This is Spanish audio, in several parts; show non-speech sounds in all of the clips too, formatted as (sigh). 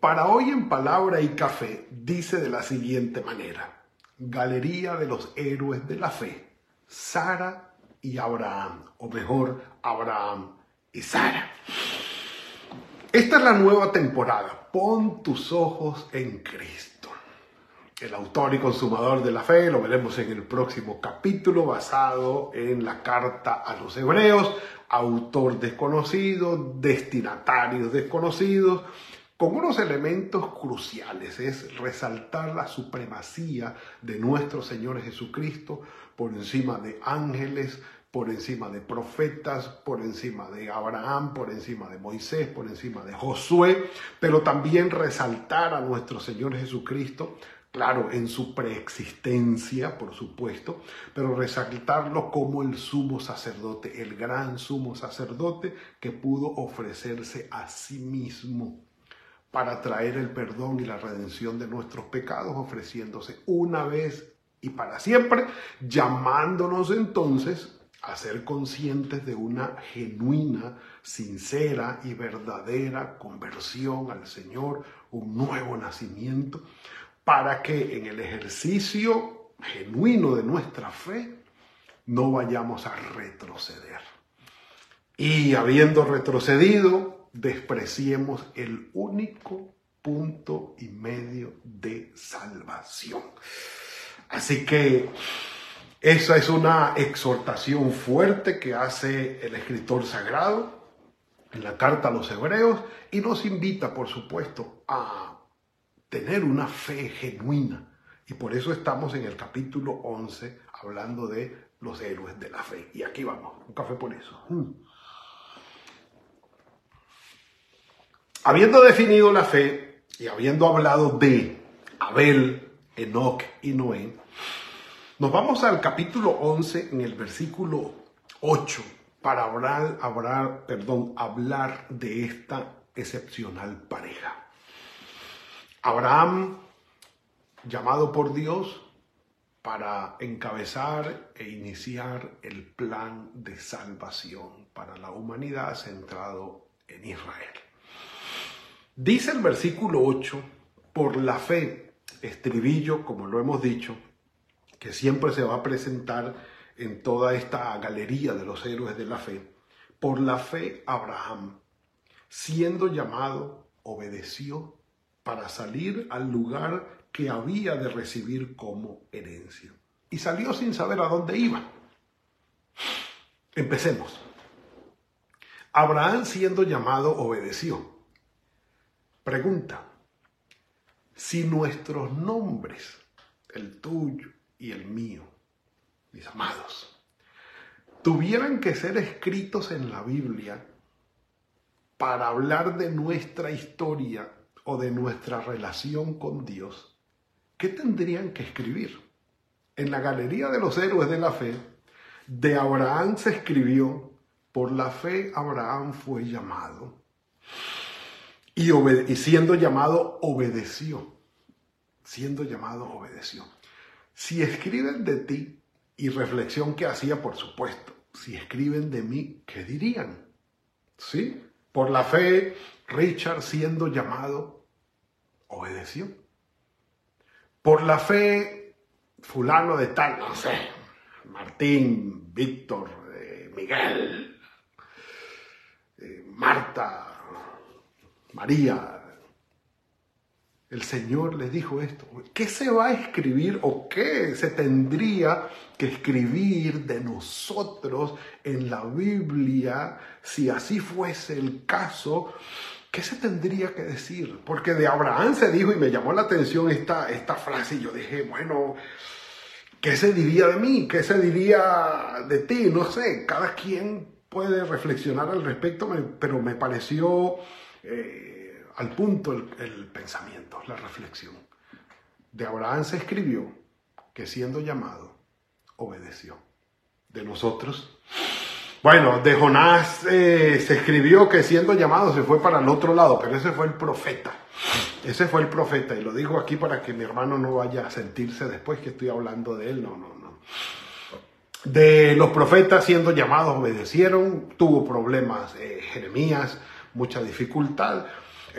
para hoy en Palabra y Café, dice de la siguiente manera. Galería de los héroes de la fe. Sara y Abraham, o mejor, Abraham y Sara. Esta es la nueva temporada. Pon tus ojos en Cristo. El autor y consumador de la fe, lo veremos en el próximo capítulo basado en la carta a los hebreos, autor desconocido, destinatarios desconocidos, con unos elementos cruciales, es resaltar la supremacía de nuestro Señor Jesucristo por encima de ángeles, por encima de profetas, por encima de Abraham, por encima de Moisés, por encima de Josué, pero también resaltar a nuestro Señor Jesucristo, claro, en su preexistencia, por supuesto, pero resaltarlo como el sumo sacerdote, el gran sumo sacerdote que pudo ofrecerse a sí mismo para traer el perdón y la redención de nuestros pecados, ofreciéndose una vez y para siempre, llamándonos entonces a ser conscientes de una genuina, sincera y verdadera conversión al Señor, un nuevo nacimiento, para que en el ejercicio genuino de nuestra fe no vayamos a retroceder. Y habiendo retrocedido, despreciemos el único punto y medio de salvación. Así que esa es una exhortación fuerte que hace el escritor sagrado en la carta a los hebreos y nos invita, por supuesto, a tener una fe genuina. Y por eso estamos en el capítulo 11 hablando de los héroes de la fe. Y aquí vamos, un café por eso. Mm. Habiendo definido la fe y habiendo hablado de Abel, Enoch y Noé, nos vamos al capítulo 11 en el versículo 8 para hablar, hablar, perdón, hablar de esta excepcional pareja. Abraham, llamado por Dios para encabezar e iniciar el plan de salvación para la humanidad centrado en Israel. Dice el versículo 8, por la fe, estribillo, como lo hemos dicho, que siempre se va a presentar en toda esta galería de los héroes de la fe, por la fe Abraham, siendo llamado, obedeció para salir al lugar que había de recibir como herencia. Y salió sin saber a dónde iba. Empecemos. Abraham siendo llamado obedeció. Pregunta, si nuestros nombres, el tuyo y el mío, mis amados, tuvieran que ser escritos en la Biblia para hablar de nuestra historia o de nuestra relación con Dios, ¿qué tendrían que escribir? En la Galería de los Héroes de la Fe, de Abraham se escribió, por la fe Abraham fue llamado y, siendo llamado obedeció. Siendo llamado obedeció. Si escriben de ti, y reflexión que hacía, por supuesto, si escriben de mí, ¿qué dirían? ¿Sí? Por la fe, Richard siendo llamado, obedeció. Por la fe, fulano de tal, no sé, Martín, Víctor, eh, Miguel, eh, Marta, María, el Señor les dijo esto. ¿Qué se va a escribir o qué se tendría que escribir de nosotros en la Biblia si así fuese el caso? ¿Qué se tendría que decir? Porque de Abraham se dijo y me llamó la atención esta, esta frase y yo dije, bueno, ¿qué se diría de mí? ¿Qué se diría de ti? No sé, cada quien puede reflexionar al respecto, pero me pareció eh, al punto el, pensamiento, la reflexión. De Abraham se escribió que siendo llamado, obedeció. De nosotros, bueno, de Jonás eh, se escribió que siendo llamado se fue para el otro lado, pero ese fue el profeta. Ese fue el profeta, y lo digo aquí para que mi hermano no vaya a sentirse después que estoy hablando de él, no, no, no. De los profetas siendo llamados obedecieron, tuvo problemas eh, Jeremías, mucha dificultad.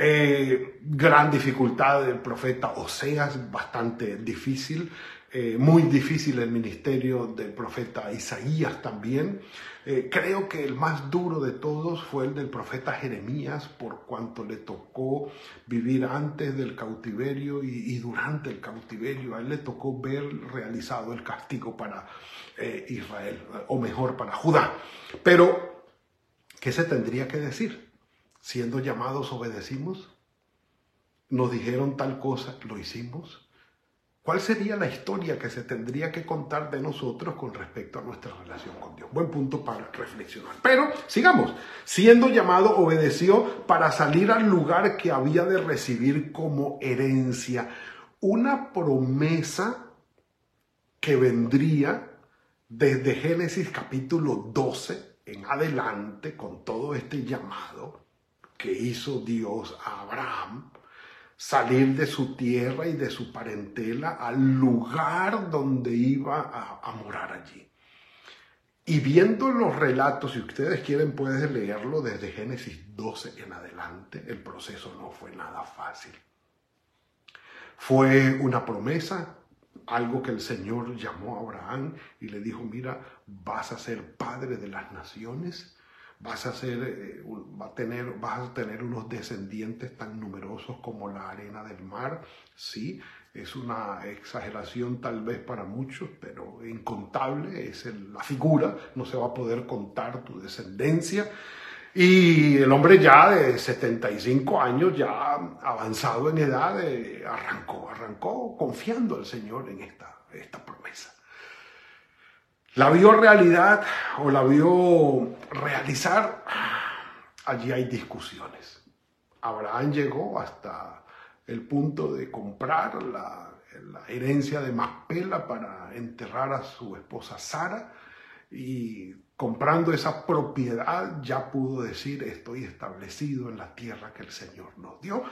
Eh, gran dificultad del profeta Oseas, bastante difícil, eh, muy difícil el ministerio del profeta Isaías también. Eh, creo que el más duro de todos fue el del profeta Jeremías, por cuanto le tocó vivir antes del cautiverio y, durante el cautiverio. A él le tocó ver realizado el castigo para Israel, o mejor, para Judá. Pero, ¿qué se tendría que decir? Siendo llamados obedecimos? ¿Nos dijeron tal cosa, lo hicimos? ¿Cuál sería la historia que se tendría que contar de nosotros con respecto a nuestra relación con Dios? Buen punto para reflexionar. Pero sigamos. Siendo llamado, obedeció para salir al lugar que había de recibir como herencia. Una promesa que vendría desde Génesis capítulo 12 en adelante con todo este llamado que hizo Dios a Abraham, salir de su tierra y de su parentela al lugar donde iba a, morar allí. Y viendo los relatos, si ustedes quieren pueden leerlo desde Génesis 12 en adelante, el proceso no fue nada fácil. Fue una promesa, algo que el Señor llamó a Abraham y le dijo, mira, vas a ser padre de las naciones vas a, eh, va a tener, vas a tener unos descendientes tan numerosos como la arena del mar. Sí, es una exageración tal vez para muchos, pero incontable es la figura, no se va a poder contar tu descendencia. Y el hombre ya de 75 años, ya avanzado en edad, eh, arrancó, arrancó confiando al Señor en esta, esta promesa. La vio realidad o la vio realizar, allí hay discusiones. Abraham llegó hasta el punto de comprar la, herencia de Macpela para enterrar a su esposa Sara y comprando esa propiedad ya pudo decir estoy establecido en la tierra que el Señor nos dio.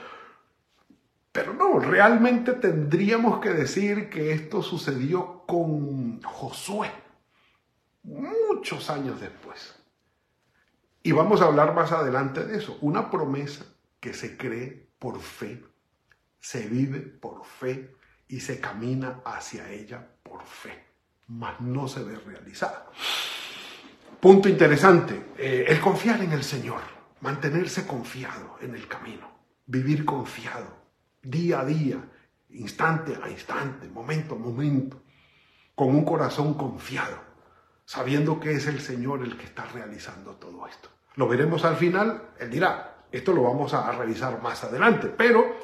Pero no, realmente tendríamos que decir que esto sucedió con Josué muchos años después. Y vamos a hablar más adelante de eso. Una promesa que se cree por fe, se vive por fe y se camina hacia ella por fe, mas no se ve realizada. Punto interesante, eh, el confiar en el Señor, mantenerse confiado en el camino, vivir confiado, día a día, instante a instante, momento a momento, con un corazón confiado sabiendo que es el Señor el que está realizando todo esto. Lo veremos al final, Él dirá, esto lo vamos a revisar más adelante, pero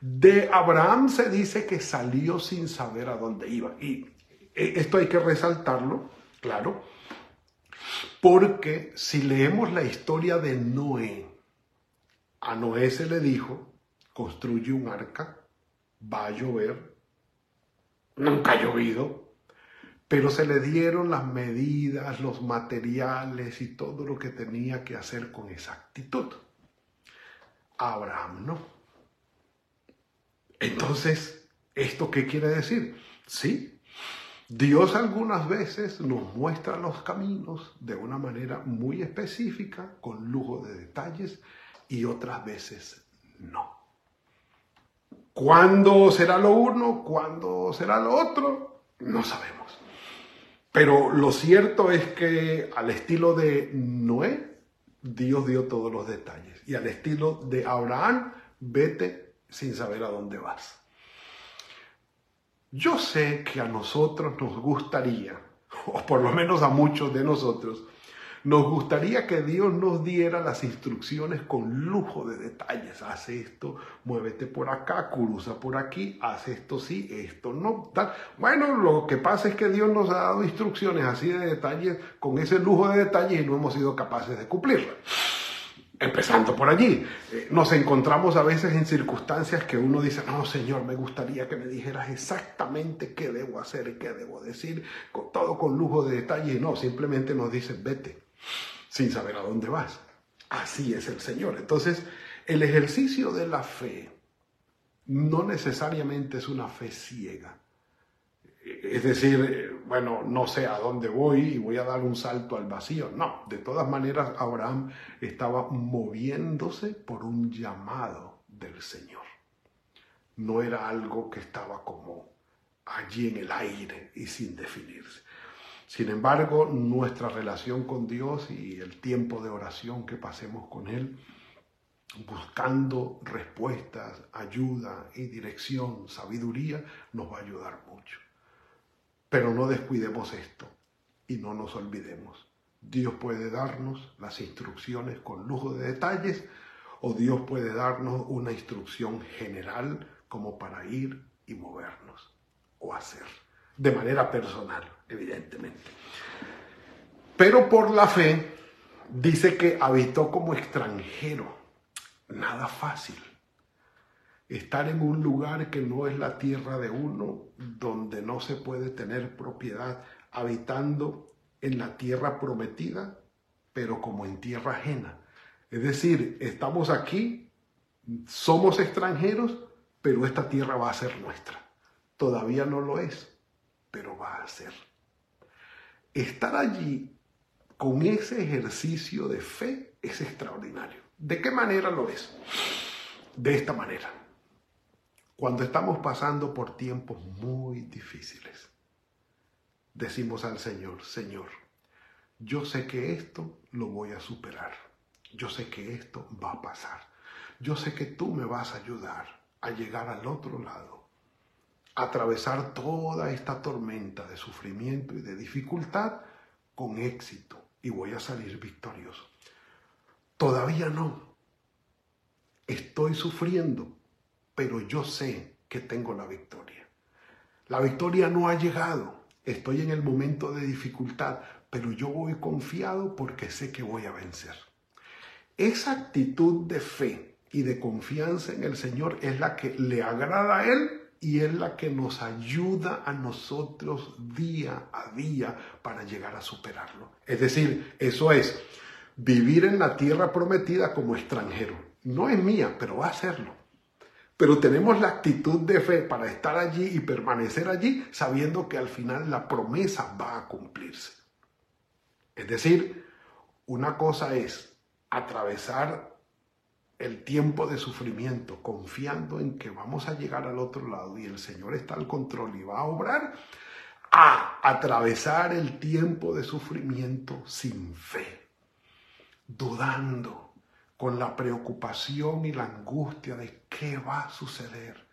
de Abraham se dice que salió sin saber a dónde iba. Y esto hay que resaltarlo, claro, porque si leemos la historia de Noé, a Noé se le dijo, construye un arca, va a llover, nunca ha llovido, pero se le dieron las medidas, los materiales y todo lo que tenía que hacer con exactitud. Abraham no. Entonces, ¿esto qué quiere decir? Sí, Dios algunas veces nos muestra los caminos de una manera muy específica, con lujo de detalles, y otras veces no. ¿Cuándo será lo uno? ¿Cuándo será lo otro? No sabemos. Pero lo cierto es que al estilo de Noé, Dios dio todos los detalles. Y al estilo de Abraham, vete sin saber a dónde vas. Yo sé que a nosotros nos gustaría, (laughs) o por lo menos a muchos de nosotros, nos gustaría que Dios nos diera las instrucciones con lujo de detalles. Haz esto, muévete por acá, cruza por aquí, haz esto sí, esto no. Bueno, lo que pasa es que Dios nos ha dado instrucciones así de detalles, con ese lujo de detalles y no hemos sido capaces de cumplirlas. Empezando por allí, eh, nos encontramos a veces en circunstancias que uno dice, no, Señor, me gustaría que me dijeras exactamente qué debo hacer y qué debo decir, todo con lujo de detalle, y no, simplemente nos dice, vete, sin saber a dónde vas. Así es el Señor. Entonces, el ejercicio de la fe no necesariamente es una fe ciega. Es decir, bueno, no sé a dónde voy y voy a dar un salto al vacío. No, de todas maneras, Abraham estaba moviéndose por un llamado del Señor. No era algo que estaba como allí en el aire y sin definirse. Sin embargo, nuestra relación con Dios y el tiempo de oración que pasemos con Él, buscando respuestas, ayuda y dirección, sabiduría, nos va a ayudar mucho. Pero no descuidemos esto y no nos olvidemos. Dios puede darnos las instrucciones con lujo de detalles o Dios puede darnos una instrucción general como para ir y movernos o hacer, de manera personal, evidentemente. Pero por la fe dice que habitó como extranjero. Nada fácil estar en un lugar que no es la tierra de uno, donde no se puede tener propiedad, habitando en la tierra prometida, pero como en tierra ajena. Es decir, estamos aquí, somos extranjeros, pero esta tierra va a ser nuestra. Todavía no lo es, pero va a ser. Estar allí con ese ejercicio de fe es extraordinario. ¿De qué manera lo es? De esta manera cuando estamos pasando por tiempos muy difíciles, decimos al Señor, Señor, yo sé que esto lo voy a superar. Yo sé que esto va a pasar. Yo sé que tú me vas a ayudar a llegar al otro lado, atravesar toda esta tormenta de sufrimiento y de dificultad con éxito y voy a salir victorioso. Todavía no. Estoy sufriendo, pero yo sé que tengo la victoria. La victoria no ha llegado, estoy en el momento de dificultad, pero yo voy confiado porque sé que voy a vencer. Esa actitud de fe y de confianza en el Señor es la que le agrada a Él y es la que nos ayuda a nosotros día a día para llegar a superarlo. Es decir, eso es vivir en la tierra prometida como extranjero. No es mía, pero va a serlo pero tenemos la actitud de fe para estar allí y permanecer allí sabiendo que al final la promesa va a cumplirse. Es decir, una cosa es atravesar el tiempo de sufrimiento confiando en que vamos a llegar al otro lado y el Señor está al control y va a obrar, a atravesar el tiempo de sufrimiento sin fe, dudando con la preocupación y la angustia de qué va a suceder,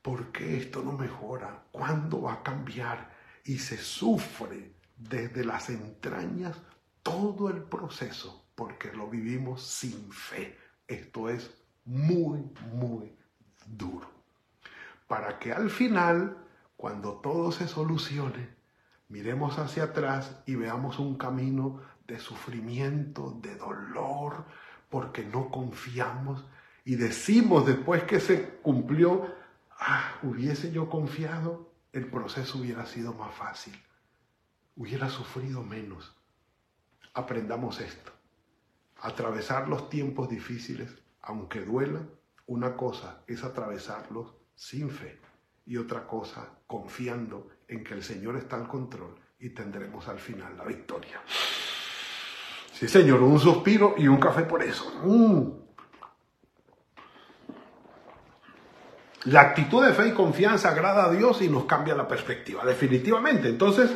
por qué esto no mejora, cuándo va a cambiar y se sufre desde las entrañas todo el proceso porque lo vivimos sin fe. Esto es muy, muy duro. Para que al final, cuando todo se solucione, miremos hacia atrás y veamos un camino de sufrimiento, de dolor, porque no confiamos y decimos después que se cumplió, ah, hubiese yo confiado, el proceso hubiera sido más fácil, hubiera sufrido menos. Aprendamos esto, atravesar los tiempos difíciles, aunque duela, una cosa es atravesarlos sin fe y otra cosa confiando en que el Señor está al control y tendremos al final la victoria. Sí, señor, un suspiro y un café por eso. Mm. La actitud de fe y confianza agrada a Dios y nos cambia la perspectiva, definitivamente. Entonces,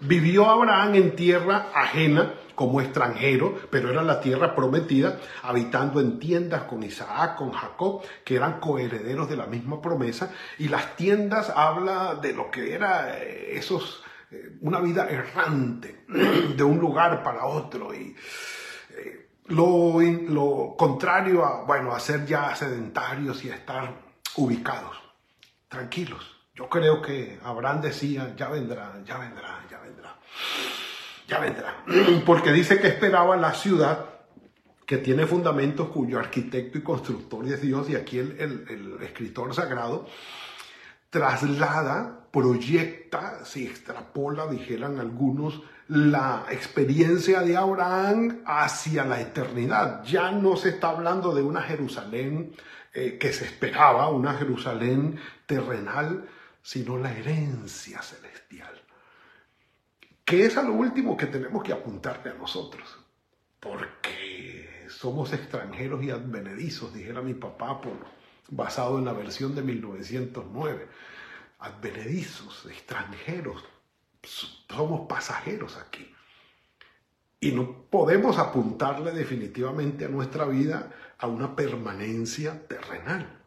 vivió Abraham en tierra ajena como extranjero, pero era la tierra prometida, habitando en tiendas con Isaac, con Jacob, que eran coherederos de la misma promesa. Y las tiendas habla de lo que era eh, esos eh, una vida errante (clears throat) de un lugar para otro y eh, lo, lo, contrario a, bueno, a ser ya sedentarios y a estar ubicados, tranquilos. Yo creo que Abraham decía, ya vendrá, ya vendrá, ya vendrá, (clears throat) porque dice que esperaba la ciudad que tiene fundamentos cuyo arquitecto y constructor es Dios, y aquí el, el escritor sagrado traslada, proyecta, si extrapola, dijeran algunos, la experiencia de Abraham hacia la eternidad. Ya no se está hablando de una Jerusalén eh, que se esperaba, una Jerusalén terrenal, sino la herencia celestial. Que es a lo último que tenemos que apuntarle a nosotros, porque somos extranjeros y advenedizos, dijera mi papá, por, basado en la versión de 1909. Advenedizos, extranjeros, somos pasajeros aquí. Y no podemos apuntarle definitivamente a nuestra vida a una permanencia terrenal.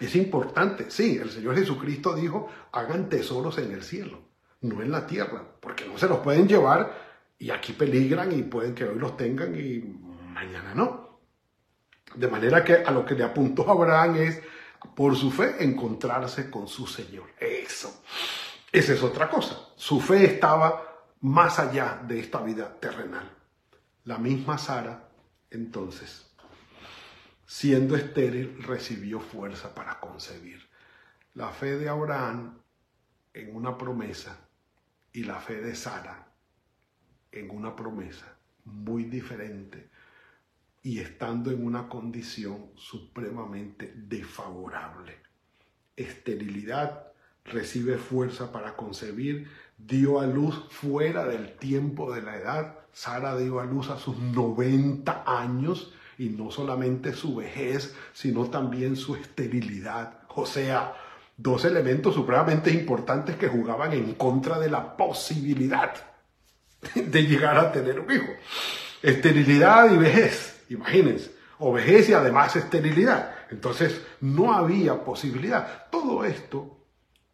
Es importante, sí, el Señor Jesucristo dijo, hagan tesoros en el cielo, no en la tierra, porque no se los pueden llevar y aquí peligran y pueden que hoy los tengan y mañana no. De manera que a lo que le apuntó Abraham es, por su fe, encontrarse con su Señor. Eso. Esa es otra cosa. Su fe estaba más allá de esta vida terrenal. La misma Sara, entonces, siendo estéril, recibió fuerza para concebir. La fe de Abraham en una promesa y la fe de Sara en una promesa muy diferente y estando en una condición supremamente desfavorable. Esterilidad recibe fuerza para concebir, dio a luz fuera del tiempo de la edad. Sara dio a luz a sus 90 años y no solamente su vejez, sino también su esterilidad. O sea, dos elementos supremamente importantes que jugaban en contra de la posibilidad de llegar a tener un hijo. Esterilidad y vejez, imagínense. O vejez y además esterilidad. Entonces no había posibilidad. Todo esto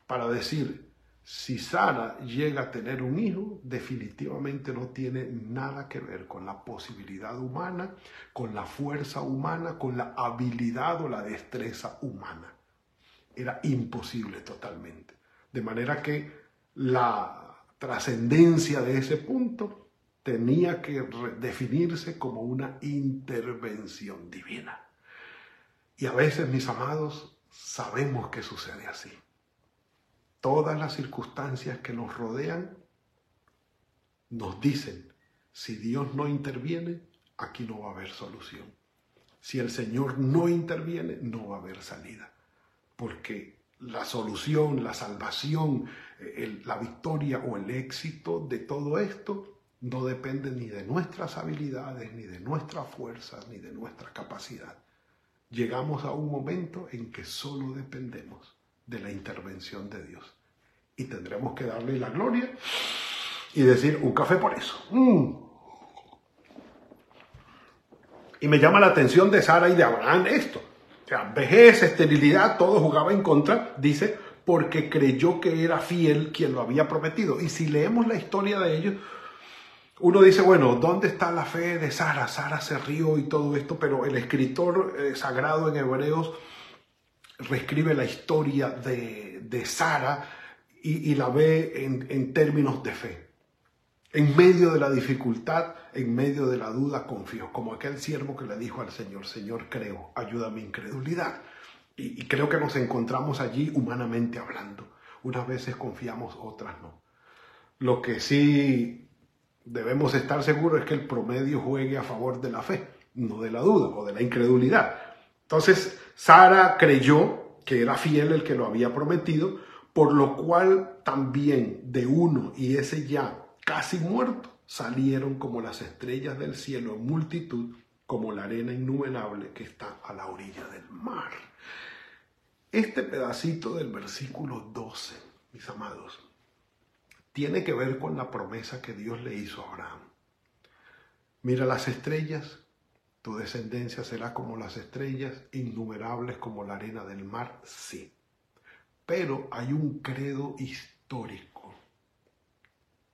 para decir, si Sara llega a tener un hijo, definitivamente no tiene nada que ver con la posibilidad humana, con la fuerza humana, con la habilidad o la destreza humana. Era imposible totalmente. De manera que la trascendencia de ese punto tenía que definirse como una intervención divina. Y a veces, mis amados, sabemos que sucede así todas las circunstancias que nos rodean nos dicen, si Dios no interviene, aquí no va a haber solución. Si el Señor no interviene, no va a haber salida. Porque la solución, la salvación, la victoria o el éxito de todo esto no depende ni de nuestras habilidades, ni de nuestras fuerzas, ni de nuestra capacidad. Llegamos a un momento en que solo dependemos de la intervención de Dios. Y tendremos que darle la gloria y decir un café por eso. Mm. Y me llama la atención de Sara y de Abraham esto. Sea, vejez, esterilidad, todo jugaba en contra, dice, porque creyó que era fiel quien lo había prometido. Y si leemos la historia de ellos, uno dice, bueno, ¿dónde está la fe de Sara? Sara se rió y todo esto, pero el escritor eh, sagrado en Hebreos reescribe la historia de, de Sara y, la ve en, en términos de fe. En medio de la dificultad, en medio de la duda, confío. Como aquel siervo que le dijo al Señor, Señor, creo, ayuda a mi incredulidad. Y, creo que nos encontramos allí humanamente hablando. Unas veces confiamos, otras no. Lo que sí debemos estar seguros es que el promedio juegue a favor de la fe, no de la duda o de la incredulidad. Entonces, Sara creyó que era fiel el que lo había prometido, por lo cual también de uno y ese ya casi muerto salieron como las estrellas del cielo en multitud, como la arena innumerable que está a la orilla del mar. Este pedacito del versículo 12, mis amados, tiene que ver con la promesa que Dios le hizo a Abraham. Mira las estrellas, tu descendencia será como las estrellas, innumerables como la arena del mar, sí. Pero hay un credo histórico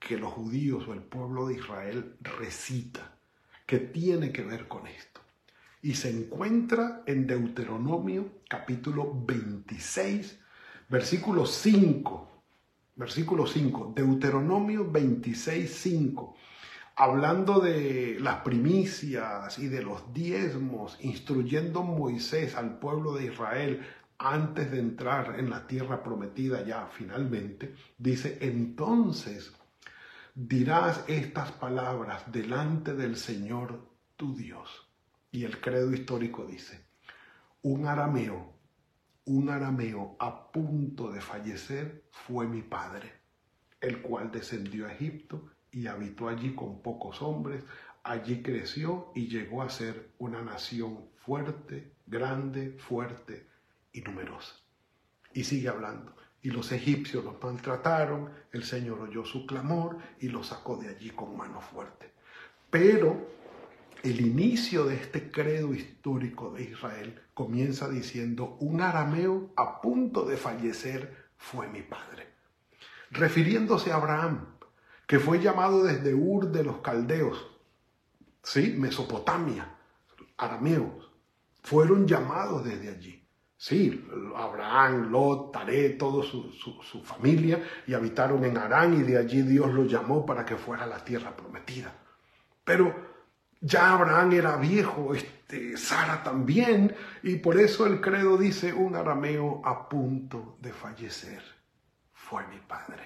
que los judíos o el pueblo de Israel recita, que tiene que ver con esto. Y se encuentra en Deuteronomio capítulo 26, versículo 5. Versículo 5, Deuteronomio 26, 5. hablando de las primicias y de los diezmos, instruyendo Moisés al pueblo de Israel antes de entrar en la tierra prometida ya finalmente, dice, entonces dirás estas palabras delante del Señor tu Dios. Y el credo histórico dice, un arameo, un arameo a punto de fallecer fue mi padre, el cual descendió a Egipto y habitó allí con pocos hombres, allí creció y llegó a ser una nación fuerte, grande, fuerte y numerosa. Y sigue hablando. Y los egipcios los maltrataron, el Señor oyó su clamor y los sacó de allí con mano fuerte. Pero el inicio de este credo histórico de Israel comienza diciendo, un arameo a punto de fallecer fue mi padre. Refiriéndose a Abraham, que fue llamado desde Ur de los Caldeos, ¿sí? Mesopotamia, arameos, fueron llamados desde allí. Sí, Abraham, Lot, Taré, toda su, su, familia, y habitaron en Arán y de allí Dios los llamó para que fuera la tierra prometida. Pero ya Abraham era viejo, este, Sara también, y por eso el credo dice un arameo a punto de fallecer. Fue mi padre.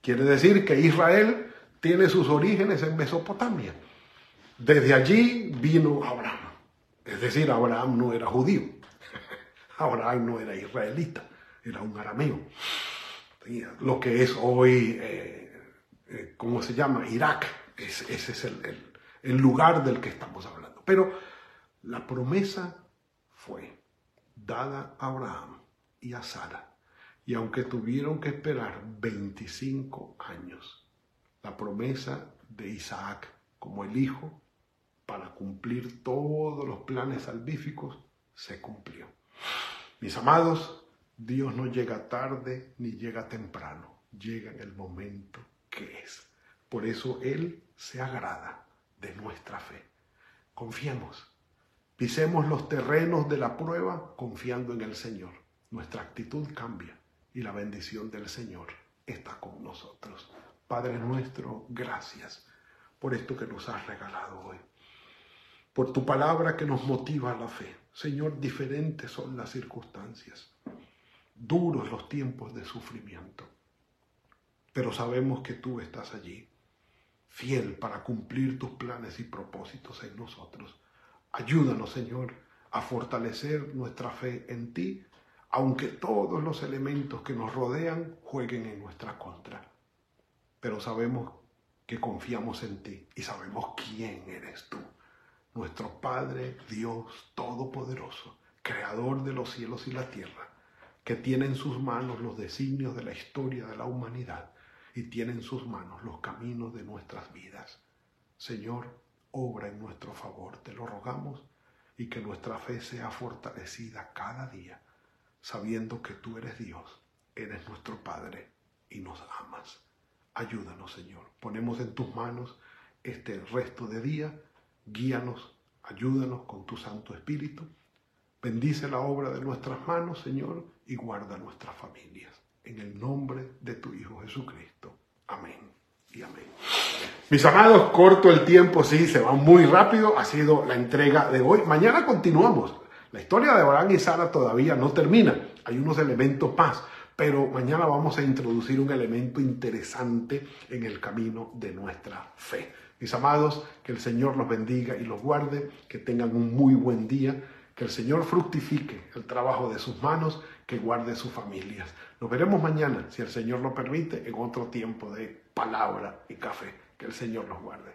Quiere decir que Israel tiene sus orígenes en Mesopotamia. Desde allí vino Abraham. Es decir, Abraham no era judío. Abraham no era israelita, era un arameo. Lo que es hoy, eh, eh, ¿cómo se llama? Irak. ese es el, el lugar del que estamos hablando. Pero la promesa fue dada a Abraham y a Sara y aunque tuvieron que esperar 25 años, la promesa de Isaac como el hijo para cumplir todos los planes salvíficos se cumplió. Mis amados, Dios no llega tarde ni llega temprano, llega en el momento que es. Por eso Él se agrada de nuestra fe. Confiemos, pisemos los terrenos de la prueba confiando en el Señor. Nuestra actitud cambia y la bendición del Señor está con nosotros. Padre nuestro, gracias por esto que nos has regalado hoy, por tu palabra que nos motiva a la fe. Señor, diferentes son las circunstancias, duros los tiempos de sufrimiento, pero sabemos que tú estás allí, fiel para cumplir tus planes y propósitos en nosotros. Ayúdanos, Señor, a fortalecer nuestra fe en ti aunque todos los elementos que nos rodean jueguen en nuestra contra. Pero sabemos que confiamos en ti y sabemos quién eres tú, nuestro Padre Dios Todopoderoso, Creador de los cielos y la tierra, que tiene en sus manos los designios de la historia de la humanidad y tiene en sus manos los caminos de nuestras vidas. Señor, obra en nuestro favor, te lo rogamos, y que nuestra fe sea fortalecida cada día sabiendo que tú eres Dios, eres nuestro Padre y nos amas. Ayúdanos, Señor. Ponemos en tus manos este resto de día. Guíanos, ayúdanos con tu Santo Espíritu. Bendice la obra de nuestras manos, Señor, y guarda nuestras familias. En el nombre de tu Hijo Jesucristo. Amén y amén. Mis amados, corto el tiempo, sí, se va muy rápido. Ha sido la entrega de hoy. Mañana continuamos. La historia de Abraham y Sara todavía no termina, hay unos elementos más, pero mañana vamos a introducir un elemento interesante en el camino de nuestra fe. Mis amados, que el Señor los bendiga y los guarde, que tengan un muy buen día, que el Señor fructifique el trabajo de sus manos, que guarde sus familias. Nos veremos mañana, si el Señor lo permite, en otro tiempo de palabra y café. Que el Señor los guarde.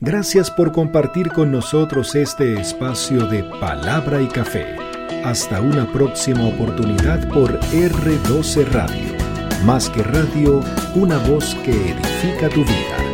Gracias por compartir con nosotros este espacio de palabra y café. Hasta una próxima oportunidad por R12 Radio. Más que radio, una voz que edifica tu vida.